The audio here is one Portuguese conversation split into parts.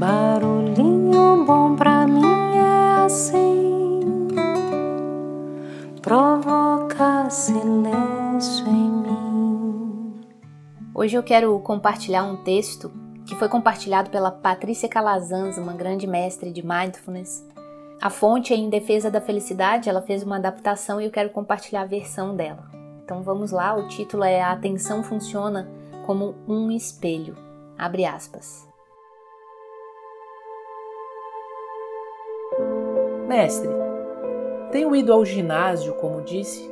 Barulhinho bom pra mim é assim, provoca silêncio em mim. Hoje eu quero compartilhar um texto que foi compartilhado pela Patrícia Calazans, uma grande mestre de mindfulness. A fonte é em Defesa da Felicidade, ela fez uma adaptação e eu quero compartilhar a versão dela. Então vamos lá, o título é A Atenção Funciona como um Espelho. Abre aspas. Mestre, tenho ido ao ginásio, como disse,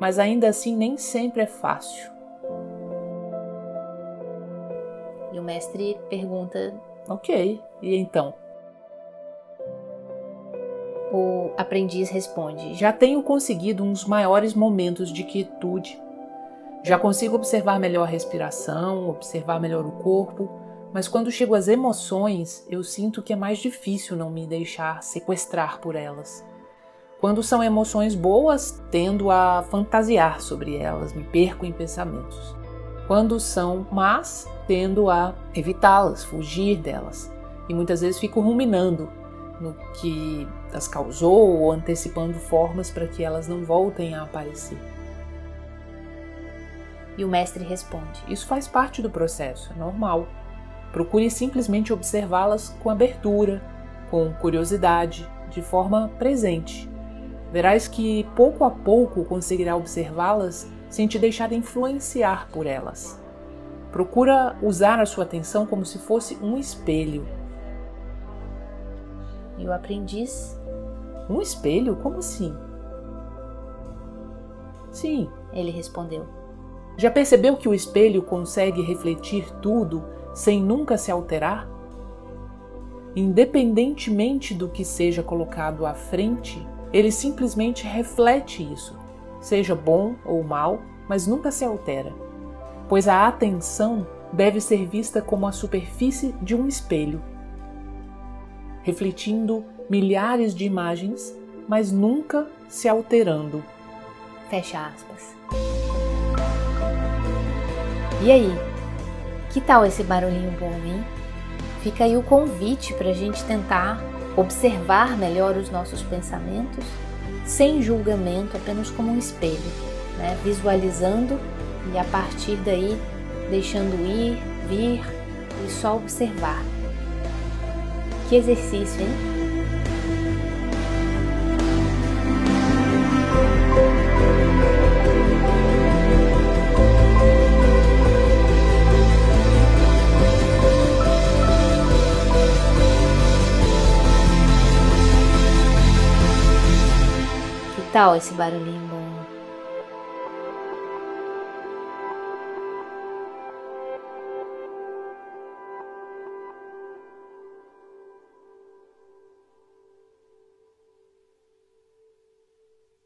mas ainda assim nem sempre é fácil. E o mestre pergunta: Ok, e então? O aprendiz responde: Já tenho conseguido uns maiores momentos de quietude. Já consigo observar melhor a respiração, observar melhor o corpo, mas quando chego às emoções, eu sinto que é mais difícil não me deixar sequestrar por elas. Quando são emoções boas, tendo a fantasiar sobre elas, me perco em pensamentos. Quando são más, tendo a evitá-las, fugir delas. E muitas vezes fico ruminando no que as causou ou antecipando formas para que elas não voltem a aparecer. E o mestre responde: Isso faz parte do processo, é normal. Procure simplesmente observá-las com abertura, com curiosidade, de forma presente. Verás que pouco a pouco conseguirá observá-las sem te deixar influenciar por elas. Procura usar a sua atenção como se fosse um espelho. E o aprendiz? Um espelho? Como assim? Sim, ele respondeu. Já percebeu que o espelho consegue refletir tudo sem nunca se alterar? Independentemente do que seja colocado à frente, ele simplesmente reflete isso, seja bom ou mal, mas nunca se altera, pois a atenção deve ser vista como a superfície de um espelho, refletindo milhares de imagens, mas nunca se alterando. Fecha aspas. E aí, que tal esse barulhinho bom, hein? Fica aí o convite para a gente tentar observar melhor os nossos pensamentos, sem julgamento, apenas como um espelho, né? visualizando e a partir daí deixando ir, vir e só observar. Que exercício, hein? Tal esse barulhinho?